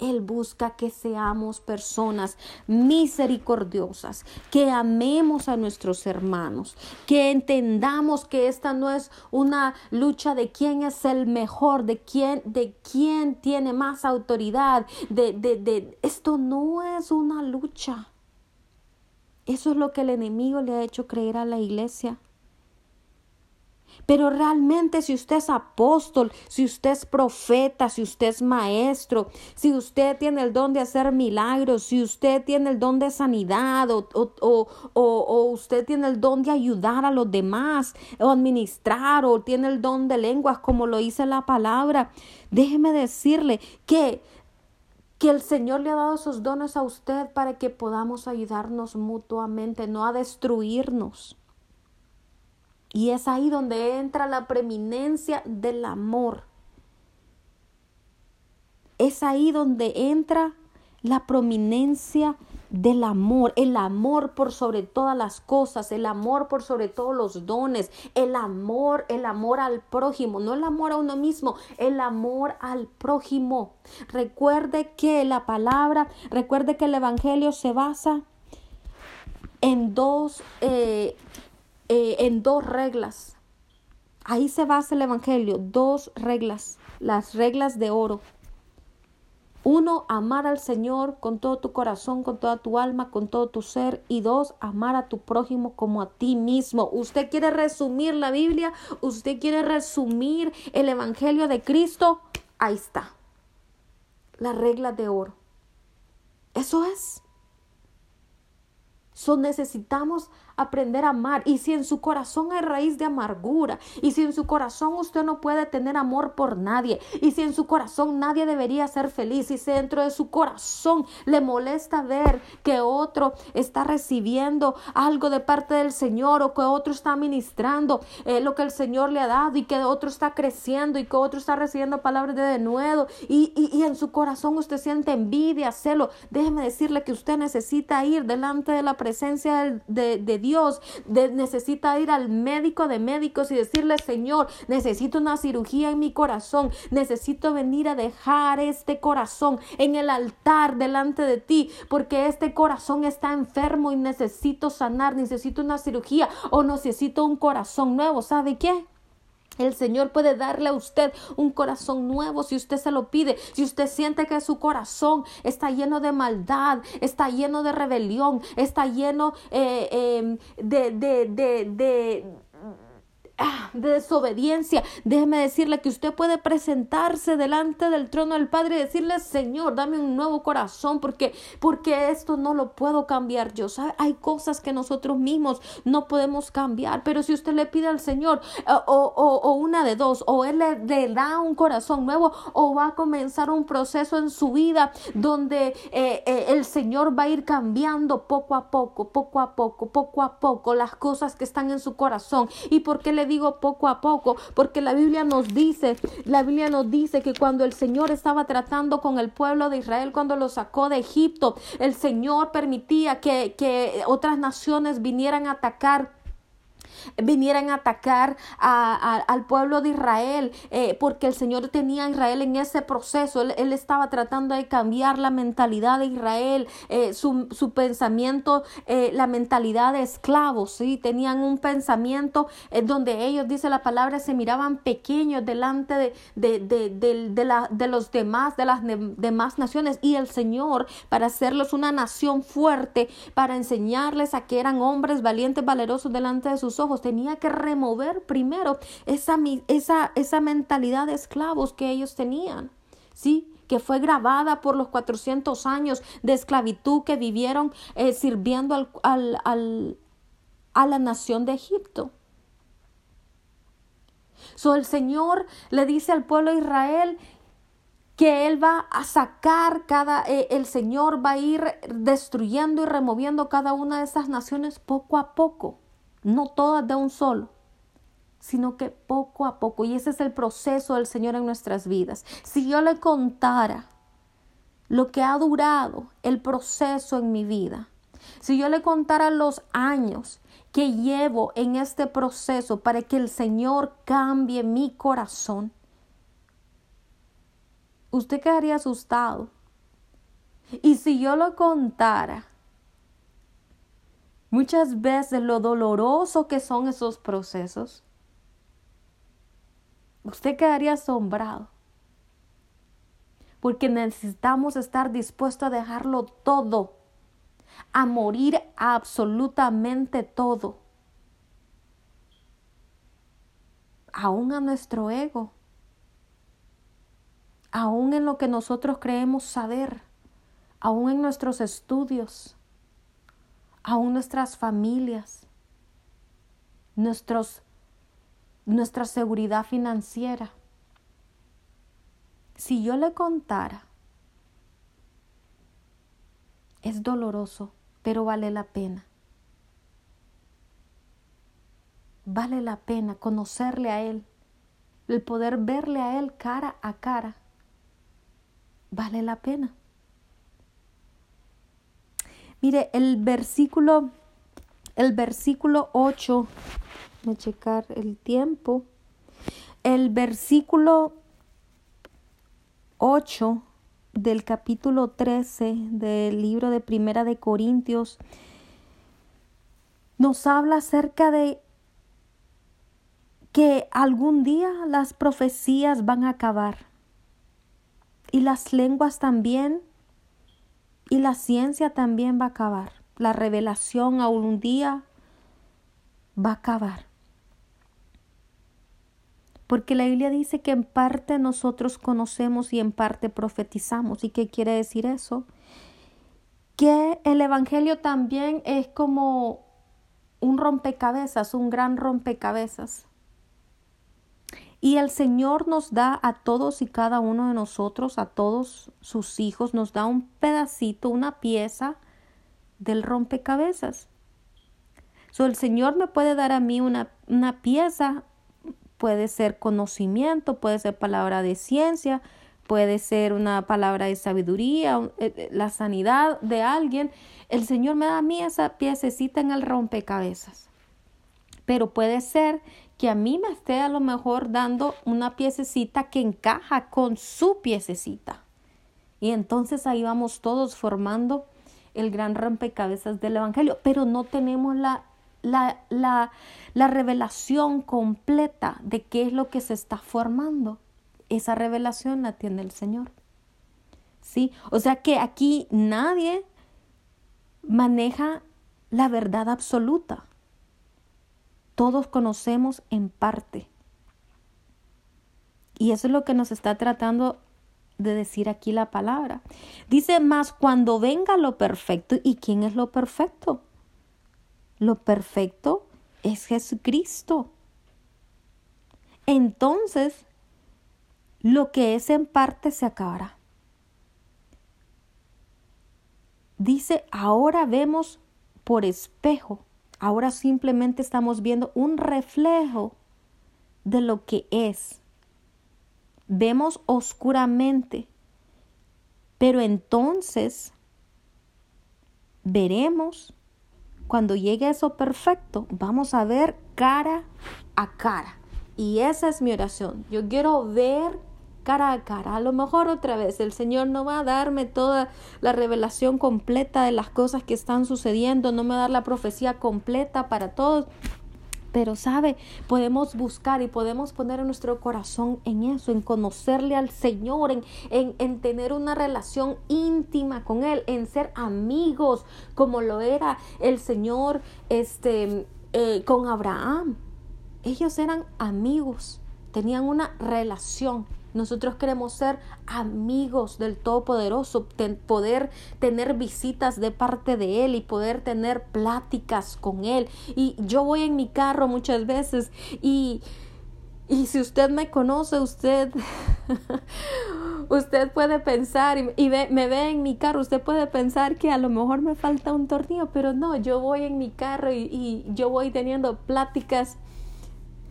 Él busca que seamos personas misericordiosas, que amemos a nuestros hermanos, que entendamos que esta no es una lucha de quién es el mejor, de quién, de quién tiene más autoridad, de, de, de esto no es una lucha. Eso es lo que el enemigo le ha hecho creer a la iglesia. Pero realmente si usted es apóstol, si usted es profeta, si usted es maestro, si usted tiene el don de hacer milagros, si usted tiene el don de sanidad o, o, o, usted tiene el don de ayudar a los demás o administrar o tiene el don de lenguas como lo dice la palabra, déjeme decirle que que el Señor le ha dado esos dones a usted para que podamos ayudarnos mutuamente, no a destruirnos. Y es ahí donde entra la preeminencia del amor. Es ahí donde entra la prominencia del amor, el amor por sobre todas las cosas, el amor por sobre todos los dones, el amor, el amor al prójimo, no el amor a uno mismo, el amor al prójimo. Recuerde que la palabra, recuerde que el Evangelio se basa en dos eh, eh, en dos reglas. Ahí se basa el Evangelio, dos reglas, las reglas de oro. Uno, amar al Señor con todo tu corazón, con toda tu alma, con todo tu ser. Y dos, amar a tu prójimo como a ti mismo. Usted quiere resumir la Biblia, usted quiere resumir el Evangelio de Cristo. Ahí está. La regla de oro. Eso es. So necesitamos aprender a amar. Y si en su corazón hay raíz de amargura, y si en su corazón usted no puede tener amor por nadie, y si en su corazón nadie debería ser feliz, y si dentro de su corazón le molesta ver que otro está recibiendo algo de parte del Señor, o que otro está ministrando eh, lo que el Señor le ha dado, y que otro está creciendo, y que otro está recibiendo palabras de nuevo, y, y, en su corazón usted siente envidia, celo, déjeme decirle que usted necesita ir delante de la presencia de, de Dios Dios necesita ir al médico de médicos y decirle, Señor, necesito una cirugía en mi corazón, necesito venir a dejar este corazón en el altar delante de ti, porque este corazón está enfermo y necesito sanar, necesito una cirugía o necesito un corazón nuevo. ¿Sabe qué? El Señor puede darle a usted un corazón nuevo si usted se lo pide. Si usted siente que su corazón está lleno de maldad, está lleno de rebelión, está lleno eh, em, de, de, de, de de desobediencia, déjeme decirle que usted puede presentarse delante del trono del Padre y decirle, Señor, dame un nuevo corazón porque, porque esto no lo puedo cambiar yo. ¿Sabe? Hay cosas que nosotros mismos no podemos cambiar, pero si usted le pide al Señor eh, o, o, una de dos, o Él le, da un corazón nuevo o va a comenzar un proceso en su vida donde eh, eh, el Señor va a ir cambiando poco a poco, poco a poco, poco a poco las cosas que están en su corazón. ¿Y por qué le digo poco a poco? Porque la Biblia nos dice, la Biblia nos dice que cuando el Señor estaba tratando con el pueblo de Israel, cuando lo sacó de Egipto, el Señor permitía que, que otras naciones vinieran a atacar vinieran a atacar al pueblo de Israel, eh, porque el Señor tenía a Israel en ese proceso. Él, estaba tratando de cambiar la mentalidad de Israel, eh, su, su, pensamiento, eh, la mentalidad de esclavos. ¿sí? Tenían un pensamiento donde ellos, dice la palabra, se miraban pequeños delante de, de, de, de, la, los demás, de las demás naciones. Y el Señor, para hacerlos una nación fuerte, para enseñarles a que eran hombres valientes, valerosos delante de sus ojos, tenía que remover primero esa, esa, esa mentalidad de esclavos que ellos tenían, ¿sí? que fue grabada por los 400 años de esclavitud que vivieron eh, sirviendo al, al, al, a la nación de Egipto. So, el Señor le dice al pueblo de Israel que Él va a sacar cada, eh, el Señor va a ir destruyendo y removiendo cada una de esas naciones poco a poco no todas de un solo, sino que poco a poco, y ese es el proceso del Señor en nuestras vidas. Si yo le contara lo que ha durado el proceso en mi vida, si yo le contara los años que llevo en este proceso para que el Señor cambie mi corazón, usted quedaría asustado. Y si yo lo contara muchas veces lo doloroso que son esos procesos, usted quedaría asombrado. Porque necesitamos estar dispuestos a dejarlo todo, a morir absolutamente todo, aún a nuestro ego, aún en lo que nosotros creemos saber, aún en nuestros estudios aún nuestras familias, nuestros, nuestra seguridad financiera. Si yo le contara, es doloroso, pero vale la pena. Vale la pena conocerle a Él, el poder verle a Él cara a cara. Vale la pena. Mire, el versículo, el versículo 8, voy a checar el tiempo. El versículo 8 del capítulo 13 del libro de Primera de Corintios nos habla acerca de que algún día las profecías van a acabar y las lenguas también y la ciencia también va a acabar. La revelación a un día va a acabar. Porque la Biblia dice que en parte nosotros conocemos y en parte profetizamos. ¿Y qué quiere decir eso? Que el Evangelio también es como un rompecabezas, un gran rompecabezas. Y el Señor nos da a todos y cada uno de nosotros, a todos sus hijos, nos da un pedacito, una pieza del rompecabezas. So, el Señor me puede dar a mí una, una pieza, puede ser conocimiento, puede ser palabra de ciencia, puede ser una palabra de sabiduría, eh, eh, la sanidad de alguien. El Señor me da a mí esa piececita en el rompecabezas. Pero puede ser que a mí me esté a lo mejor dando una piececita que encaja con su piececita. Y entonces ahí vamos todos formando el gran rompecabezas del Evangelio, pero no tenemos la, la, la, la revelación completa de qué es lo que se está formando. Esa revelación la tiene el Señor. ¿Sí? O sea que aquí nadie maneja la verdad absoluta todos conocemos en parte. Y eso es lo que nos está tratando de decir aquí la palabra. Dice más cuando venga lo perfecto. ¿Y quién es lo perfecto? Lo perfecto es Jesucristo. Entonces, lo que es en parte se acabará. Dice, ahora vemos por espejo Ahora simplemente estamos viendo un reflejo de lo que es. Vemos oscuramente, pero entonces veremos cuando llegue eso perfecto, vamos a ver cara a cara. Y esa es mi oración. Yo quiero ver cara a cara. A lo mejor otra vez el Señor no va a darme toda la revelación completa de las cosas que están sucediendo, no me va a dar la profecía completa para todos. Pero sabe, podemos buscar y podemos poner nuestro corazón en eso, en conocerle al Señor, en, en, en, tener una relación íntima con Él, en ser amigos, como lo era el Señor este, eh, con Abraham. Ellos eran amigos, tenían una relación. Nosotros queremos ser amigos del Todopoderoso, poder tener visitas de parte de Él y poder tener pláticas con Él. Y yo voy en mi carro muchas veces y, y si usted me conoce, usted, usted puede pensar y, me ve en mi carro, usted puede pensar que a lo mejor me falta un tornillo, pero no, yo voy en mi carro y, y yo voy teniendo pláticas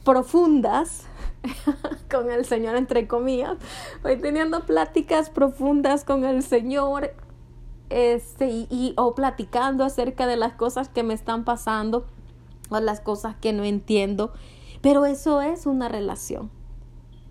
profundas con el Señor, entre comillas. Voy teniendo pláticas profundas con el Señor este, y, o platicando acerca de las cosas que me están pasando o las cosas que no entiendo. Pero eso es una relación.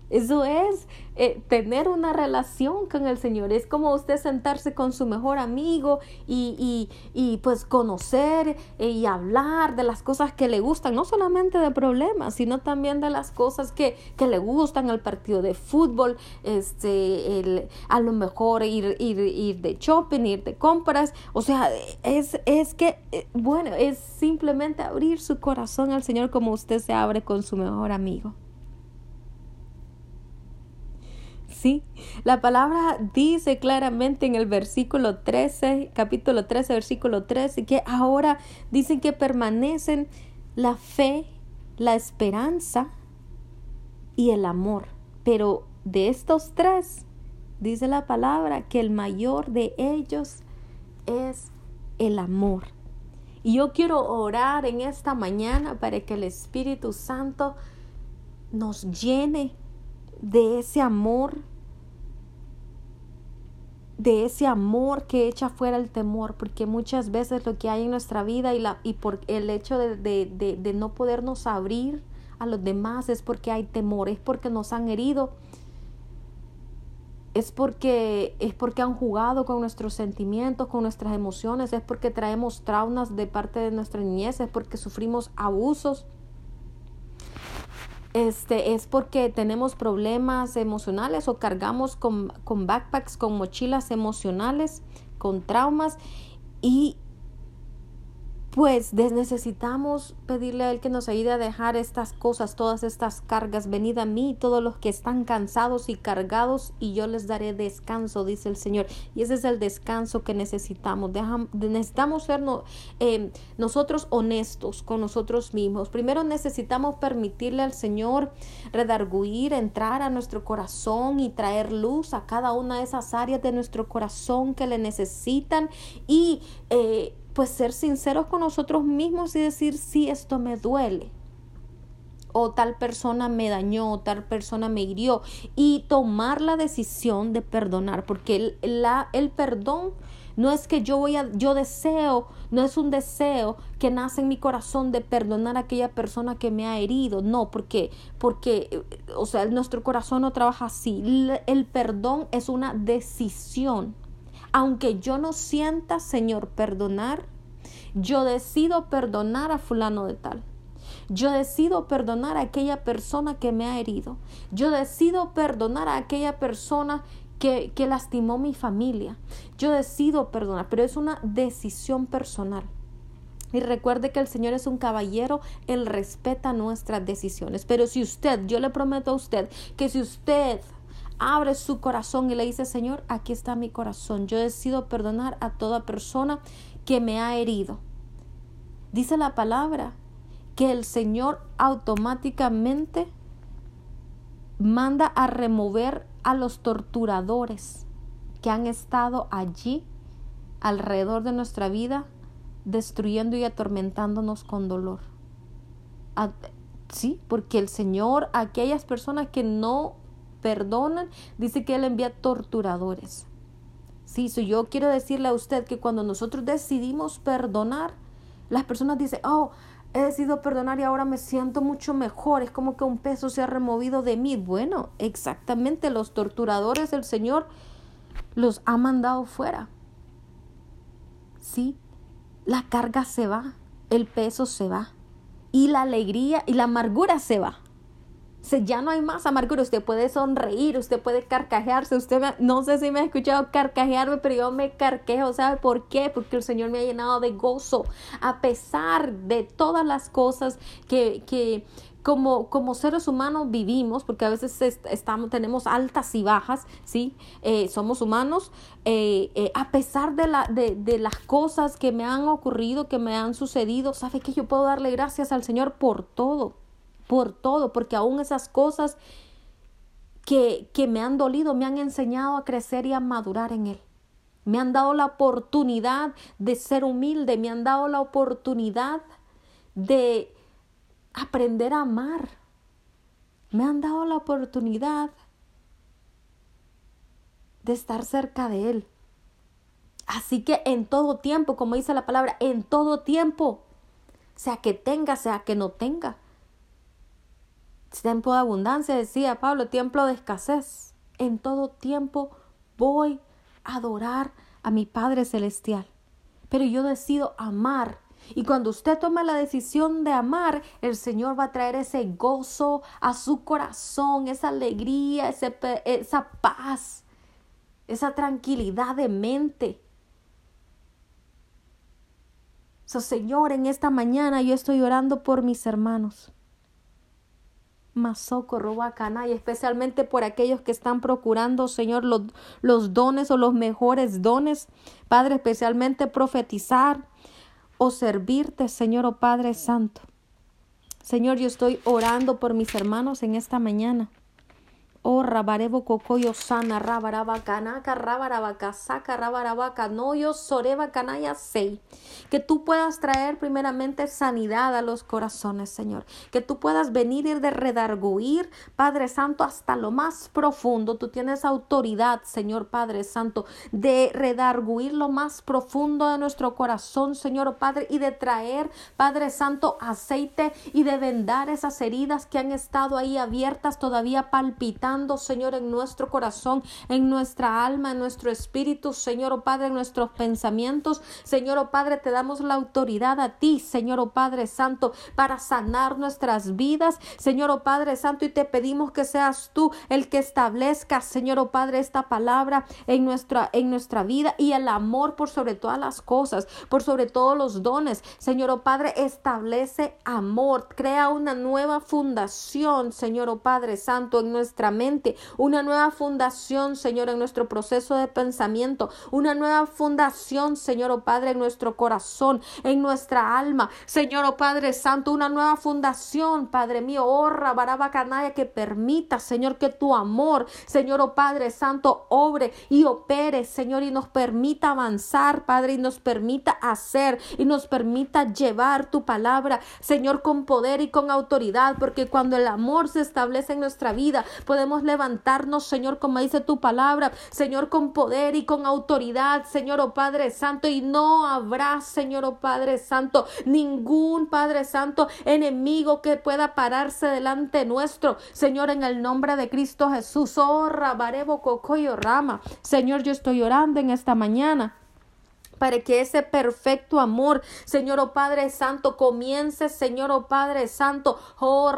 Eso es eh, tener una relación con el Señor. Es como usted sentarse con su mejor amigo y, y, y pues conocer eh, y hablar de las cosas que le gustan, no solamente de problemas, sino también de las cosas que, que le gustan, el partido de fútbol, este, el, a lo mejor ir, ir, ir de shopping, ir de compras. O sea, es, es que, eh, bueno, es simplemente abrir su corazón al Señor como usted se abre con su mejor amigo. La palabra dice claramente en el versículo 13, capítulo 13, versículo 13, que ahora dicen que permanecen la fe, la esperanza y el amor. Pero de estos tres, dice la palabra que el mayor de ellos es el amor. Y yo quiero orar en esta mañana para que el Espíritu Santo nos llene de ese amor, de ese amor que echa fuera el temor, porque muchas veces lo que hay en nuestra vida y, la, y por el hecho de, de, de, de no podernos abrir a los demás es porque hay temor, es porque nos han herido, es porque, es porque han jugado con nuestros sentimientos, con nuestras emociones, es porque traemos traumas de parte de nuestra niñez, es porque sufrimos abusos este, es porque tenemos problemas emocionales o cargamos con, con backpacks, con mochilas emocionales, con traumas y pues necesitamos pedirle a Él que nos ayude a dejar estas cosas, todas estas cargas. Venid a mí, todos los que están cansados y cargados, y yo les daré descanso, dice el Señor. Y ese es el descanso que necesitamos. necesitamos ser em, nosotros honestos con nosotros mismos. Primero necesitamos permitirle al Señor redarguir, entrar a nuestro corazón y traer luz a cada una de esas áreas de nuestro corazón que le necesitan. Y eh, pues ser sinceros con nosotros mismos y decir, sí, esto me duele. O tal persona me dañó, o tal persona me hirió. Y tomar la decisión de perdonar, porque el, el perdón no es que yo voy a, yo deseo, no es un deseo que nace en mi corazón de perdonar a aquella persona que me ha herido. No, porque, porque, o sea, nuestro corazón no trabaja así. El perdón es una decisión aunque yo no sienta, Señor, perdonar, yo decido perdonar a fulano de tal. Yo decido perdonar a aquella persona que me ha herido. Yo decido perdonar a aquella persona que, que lastimó mi familia. Yo decido perdonar, pero es una decisión personal. Y recuerde que el Señor es un caballero, Él respeta nuestras decisiones. Pero si usted, yo le prometo a usted que si usted abre su corazón y le dice, Señor, aquí está mi corazón. Yo decido perdonar a toda persona que me ha herido. Dice la palabra que el Señor automáticamente manda a remover a los torturadores que han estado allí alrededor de nuestra vida, destruyendo y atormentándonos con dolor. Sí, porque el Señor, aquellas personas que no perdonan, dice que Él envía torturadores. Sí, so yo quiero decirle a usted que cuando nosotros decidimos perdonar, las personas dicen, oh, he decidido perdonar y ahora me siento mucho mejor, es como que un peso se ha removido de mí. Bueno, exactamente los torturadores del Señor los ha mandado fuera. Sí, la carga se va, el peso se va y la alegría y la amargura se va. Se, ya no hay más amargura, usted puede sonreír, usted puede carcajearse, usted no sé si me ha escuchado carcajearme, pero yo me carquejo, ¿sabe por qué? Porque el Señor me ha llenado de gozo, a pesar de todas las cosas que, que, como, como seres humanos vivimos, porque a veces estamos, tenemos altas y bajas, ¿sí? Eh, somos humanos, eh, eh, a pesar de, la, de, de, las cosas que me han ocurrido, que me han sucedido, ¿sabe que yo puedo darle gracias al Señor por todo? Por todo, porque aún esas cosas que, que me han dolido me han enseñado a crecer y a madurar en Él. Me han dado la oportunidad de ser humilde, me han dado la oportunidad de aprender a amar. Me han dado la oportunidad de estar cerca de Él. Así que en todo tiempo, como dice la palabra, en todo tiempo, sea que tenga, sea que no tenga. Tiempo de abundancia, decía Pablo, tiempo de escasez. En todo tiempo voy a adorar a mi Padre Celestial. Pero yo decido amar y cuando usted toma la decisión de amar, el Señor va a traer ese gozo a su corazón, esa alegría, esa paz, esa tranquilidad de mente. So, Señor, en esta mañana yo estoy orando por mis hermanos. Masoko, Robacana, y especialmente por aquellos que están procurando, Señor, los, los dones o los mejores dones. Padre, especialmente profetizar, o servirte, Señor o oh Padre Santo. Señor, yo estoy orando por mis hermanos en esta mañana. Oh, rabarebo cocoyo sana, rabaraba canaka, rabaraba saca, rabaraba canoyo, soreba canaya sei. Que tú puedas traer primeramente sanidad a los corazones, Señor. Que tú puedas venir y de redarguir, Padre Santo, hasta lo más profundo. Tú tienes autoridad, Señor Padre Santo, de redarguir lo más profundo de nuestro corazón, Señor Padre, y de traer, Padre Santo, aceite y de vendar esas heridas que han estado ahí abiertas, todavía palpitando Señor, en nuestro corazón, en nuestra alma, en nuestro espíritu, Señor, oh Padre, en nuestros pensamientos. Señor, oh Padre, te damos la autoridad a ti, Señor, oh Padre Santo, para sanar nuestras vidas, Señor, oh Padre Santo, y te pedimos que seas tú el que establezca, Señor, oh Padre, esta palabra en nuestra, en nuestra vida y el amor por sobre todas las cosas, por sobre todos los dones. Señor, oh Padre, establece amor, crea una nueva fundación, Señor, oh Padre Santo, en nuestra una nueva fundación, Señor, en nuestro proceso de pensamiento, una nueva fundación, Señor, oh Padre, en nuestro corazón, en nuestra alma, Señor, oh Padre Santo, una nueva fundación, Padre mío, oh Rabarabacanaya, que permita, Señor, que tu amor, Señor, oh Padre Santo, obre y opere, Señor, y nos permita avanzar, Padre, y nos permita hacer y nos permita llevar tu palabra, Señor, con poder y con autoridad, porque cuando el amor se establece en nuestra vida, podemos levantarnos, Señor, como dice tu palabra, Señor, con poder y con autoridad, Señor, oh Padre Santo, y no habrá, Señor, oh Padre Santo, ningún Padre Santo enemigo que pueda pararse delante nuestro, Señor, en el nombre de Cristo Jesús, oh Rabarebo Cocoyo Rama, Señor, yo estoy orando en esta mañana para que ese perfecto amor, Señor oh Padre Santo, comience, Señor oh Padre Santo, oh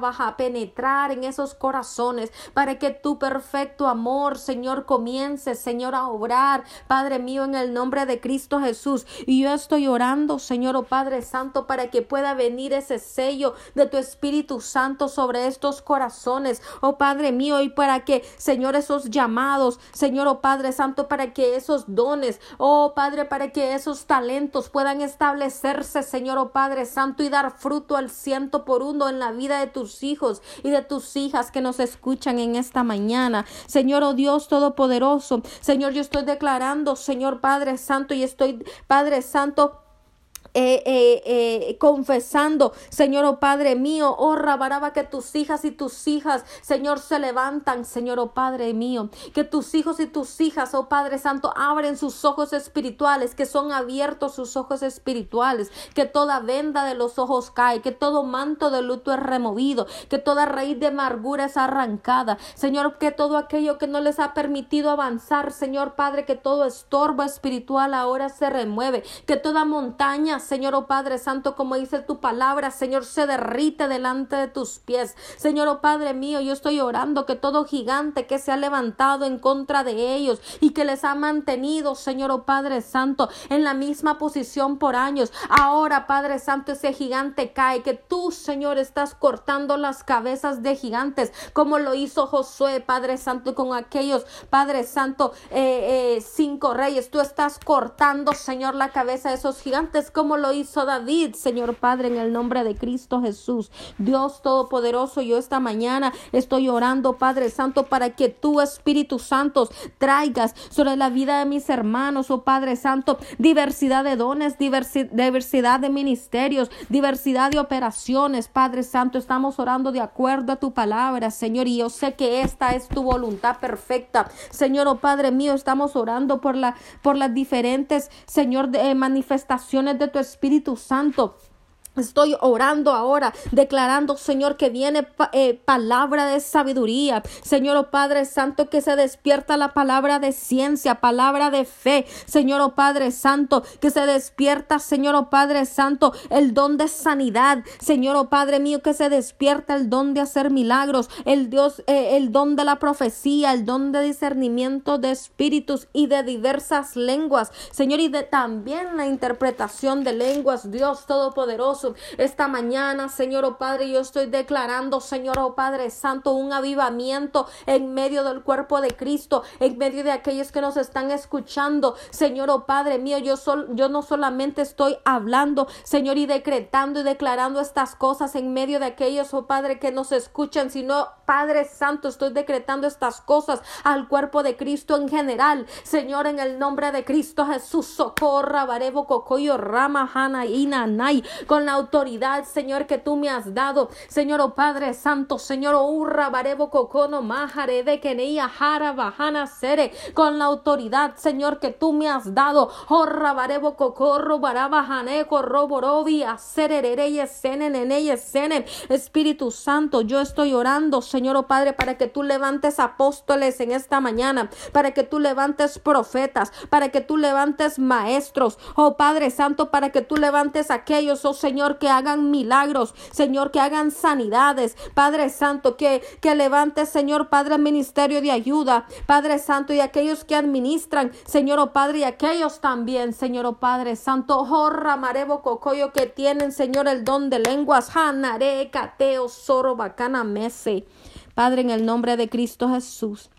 baja a penetrar en esos corazones, para que tu perfecto amor, Señor, comience, Señor, a obrar, Padre mío, en el nombre de Cristo Jesús. Y yo estoy orando, Señor oh Padre Santo, para que pueda venir ese sello de tu Espíritu Santo sobre estos corazones, oh Padre mío, y para que, Señor, esos llamados, Señor oh Padre Santo, para que esos dones, Oh Padre, para que esos talentos puedan establecerse, Señor, oh Padre Santo, y dar fruto al ciento por uno en la vida de tus hijos y de tus hijas que nos escuchan en esta mañana. Señor, oh Dios Todopoderoso, Señor, yo estoy declarando, Señor Padre Santo, y estoy, Padre Santo, eh, eh, eh, confesando, Señor, oh Padre mío, oh Rabaraba, que tus hijas y tus hijas, Señor, se levantan, Señor, oh Padre mío, que tus hijos y tus hijas, oh Padre Santo, abren sus ojos espirituales, que son abiertos sus ojos espirituales, que toda venda de los ojos cae, que todo manto de luto es removido, que toda raíz de amargura es arrancada, Señor, que todo aquello que no les ha permitido avanzar, Señor Padre, que todo estorbo espiritual ahora se remueve, que toda montaña, Señor, oh Padre Santo, como dice tu palabra, Señor, se derrite delante de tus pies. Señor, oh Padre mío, yo estoy orando que todo gigante que se ha levantado en contra de ellos y que les ha mantenido, Señor, oh Padre Santo, en la misma posición por años, ahora, Padre Santo, ese gigante cae, que tú, Señor, estás cortando las cabezas de gigantes, como lo hizo Josué, Padre Santo, con aquellos, Padre Santo, eh, eh, cinco reyes. Tú estás cortando, Señor, la cabeza de esos gigantes, como lo hizo David, Señor Padre, en el nombre de Cristo Jesús. Dios Todopoderoso, yo esta mañana estoy orando, Padre Santo, para que tú, Espíritu Santo, traigas sobre la vida de mis hermanos, oh Padre Santo, diversidad de dones, diversidad de ministerios, diversidad de operaciones, Padre Santo. Estamos orando de acuerdo a tu palabra, Señor, y yo sé que esta es tu voluntad perfecta. Señor, oh Padre mío, estamos orando por la por las diferentes, Señor, de, manifestaciones de tu Espíritu Santo. Estoy orando ahora, declarando, Señor, que viene eh, palabra de sabiduría. Señor, oh Padre Santo, que se despierta la palabra de ciencia, palabra de fe. Señor, oh Padre Santo, que se despierta, Señor, oh Padre Santo, el don de sanidad. Señor, oh Padre mío, que se despierta el don de hacer milagros, el Dios, eh, el don de la profecía, el don de discernimiento de espíritus y de diversas lenguas. Señor, y de también la interpretación de lenguas, Dios Todopoderoso. Esta mañana, Señor oh Padre, yo estoy declarando, Señor oh Padre Santo, un avivamiento en medio del cuerpo de Cristo, en medio de aquellos que nos están escuchando. Señor oh Padre mío, yo, sol, yo no solamente estoy hablando, Señor, y decretando y declarando estas cosas en medio de aquellos, oh Padre, que nos escuchan, sino, Padre Santo, estoy decretando estas cosas al cuerpo de Cristo en general. Señor, en el nombre de Cristo Jesús, socorra, barebo, cocoyo, rama, hana, ina, con la autoridad, Señor, que tú me has dado. Señor, oh Padre Santo, Señor, oh urra, barebo, cocono, majare, de keneia, jara, bajana, sere, con la autoridad, Señor, que tú me has dado. Horra, barebo, cocorro, baraba, janeco, roborobi, acererere, yesenen, en yesenen. Espíritu Santo, yo estoy orando, Señor, oh Padre, para que tú levantes apóstoles en esta mañana, para que tú levantes profetas, para que tú levantes maestros, oh Padre Santo, para que tú levantes aquellos, oh Señor, Señor, que hagan milagros, Señor, que hagan sanidades, Padre Santo, que, que levante, Señor, Padre, ministerio de ayuda, Padre Santo, y aquellos que administran, Señor, oh Padre, y aquellos también, Señor, oh Padre Santo, jorra, marebo, cocoyo, que tienen, Señor, el don de lenguas, hanare, cateo, soro, bacana, mese. Padre, en el nombre de Cristo Jesús.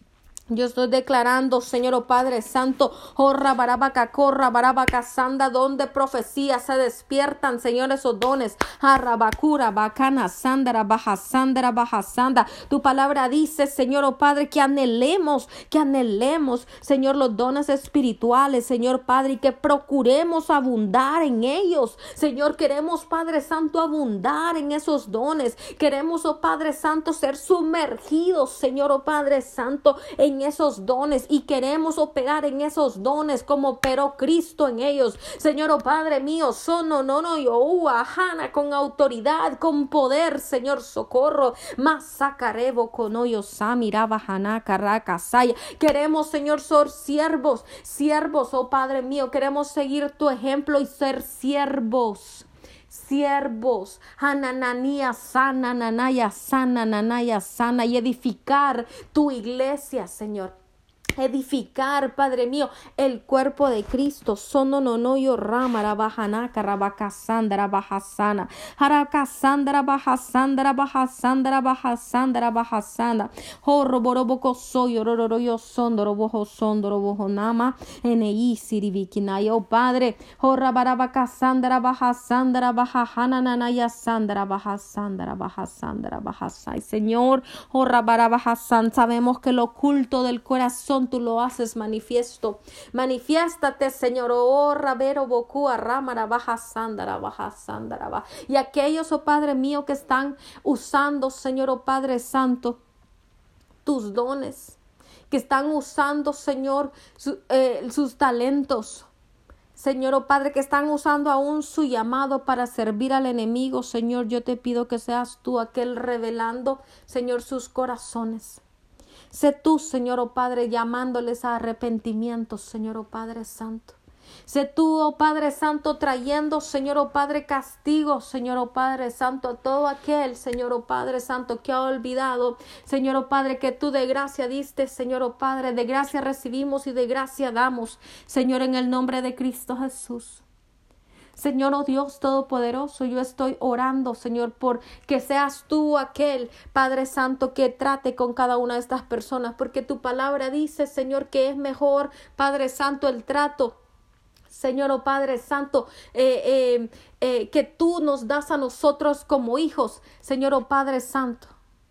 Yo estoy declarando, Señor oh Padre Santo, horra barabaca, corra barabaca, sanda, donde profecías se despiertan, Señor, esos dones. Arrabacura, bacana, sandara, baja, sandara, baja, sanda. Tu palabra dice, Señor, oh Padre, que anhelemos, que anhelemos, Señor, los dones espirituales, Señor Padre, y que procuremos abundar en ellos. Señor, queremos, Padre Santo, abundar en esos dones. Queremos, oh Padre Santo, ser sumergidos, Señor, oh Padre Santo, en esos dones y queremos operar en esos dones como operó Cristo en ellos. Señor, oh Padre mío, sono, no, no, yo, ajana, con autoridad, con poder, Señor, socorro. Masacarebo con hoyo, samiraba, saya. Queremos, Señor, ser siervos, siervos, oh Padre mío, queremos seguir tu ejemplo y ser siervos siervos, Hanananía sana, nanaya sana, nanaya sana, y edificar tu iglesia, Señor edificar, Padre mío, el cuerpo de Cristo. Sono no no yo rama rabajanaka rabacasandra bajasana. Harakasandra bajasandra bajasandra bajasandra bajasanda. Horro boroboco soy ororo yo sondoro bojo sondoro bojo nama. Enei sirivikinaya. Oh Padre, horra barabacasandra bajasandra bajahana nanaya sandra bajasandra bajasandra bajasai. Señor, horra barabajasan. Sabemos que lo oculto del corazón tú lo haces manifiesto. Manifiéstate, Señor, oh Rabero Bokua, Ramara, Baja Sándara, Baja Sándara, Y aquellos, oh Padre mío, que están usando, Señor, oh Padre Santo, tus dones, que están usando, Señor, eh, sus talentos, Señor, oh Padre, que están usando aún su llamado para servir al enemigo. Señor, yo te pido que seas tú aquel revelando, Señor, sus corazones. Sé tú, Señor, oh Padre, llamándoles a arrepentimiento, Señor, oh Padre Santo. Sé tú, oh Padre Santo, trayendo, Señor, oh Padre, castigo, Señor, oh Padre Santo, a todo aquel, Señor, oh Padre Santo, que ha olvidado, Señor, oh Padre, que tú de gracia diste, Señor, oh Padre, de gracia recibimos y de gracia damos, Señor, en el nombre de Cristo Jesús. Señor, oh Dios Todopoderoso, yo estoy orando, Señor, por que seas tú aquel, Padre Santo, que trate con cada una de estas personas, porque tu palabra dice, Señor, que es mejor, Padre Santo, el trato Señor, oh Padre Santo, eh, eh, eh, que tú nos das a nosotros como hijos, Señor, oh Padre Santo.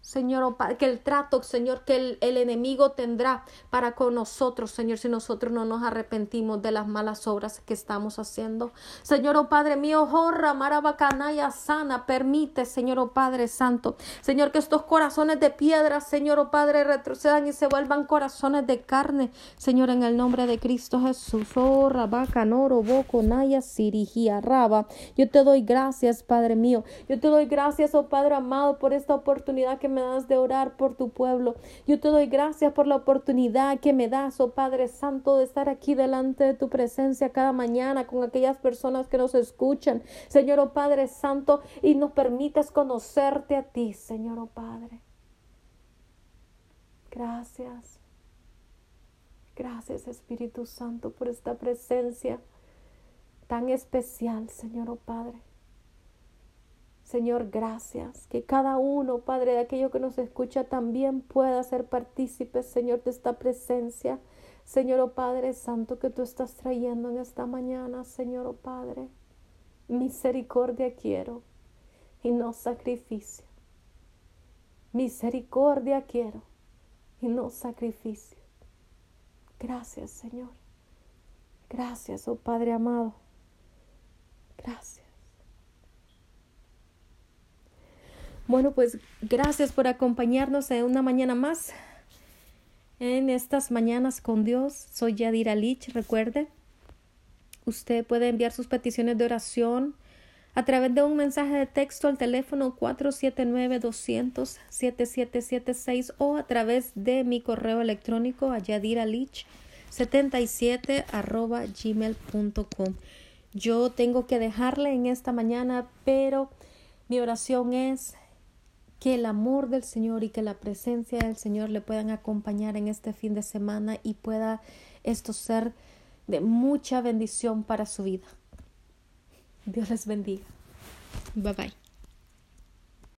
Señor, que el trato, Señor, que el, enemigo tendrá para con nosotros, Señor, si nosotros no nos arrepentimos de las malas obras que estamos haciendo. Señor, oh Padre mío, jorra, marabacanaya sana, permite, Señor, oh Padre Santo, Señor, que estos corazones de piedra, Señor, oh Padre, retrocedan y se vuelvan corazones de carne, Señor, en el nombre de Cristo Jesús. Oh, rabacanoro, boco, naya, sirigía, raba. Yo te doy gracias, Padre mío. Yo te doy gracias, oh Padre amado, por esta oportunidad que de orar por tu pueblo. Yo te doy gracias por la oportunidad que me das, oh Padre Santo, de estar aquí delante de tu presencia cada mañana con aquellas personas que nos escuchan. Señor, oh Padre Santo, y nos permites conocerte a ti, Señor, oh Padre. Gracias. Gracias Espíritu Santo por esta presencia tan especial, Señor, oh Padre. Señor, gracias. Que cada uno, Padre, de aquello que nos escucha también pueda ser partícipe, Señor, de esta presencia. Señor, oh Padre Santo, que tú estás trayendo en esta mañana, Señor, oh Padre. Misericordia quiero y no sacrificio. Misericordia quiero y no sacrificio. Gracias, Señor. Gracias, oh Padre amado. Gracias. Bueno, pues gracias por acompañarnos en una mañana más. En estas mañanas con Dios, soy Yadira Lich, recuerde. Usted puede enviar sus peticiones de oración a través de un mensaje de texto al teléfono 479-200-7776 o a través de mi correo electrónico a yadiralich77 arroba gmail.com. Yo tengo que dejarle en esta mañana, pero mi oración es que el amor del Señor y que la presencia del Señor le puedan acompañar en este fin de semana y pueda esto ser de mucha bendición para su vida. Dios les bendiga. Bye bye.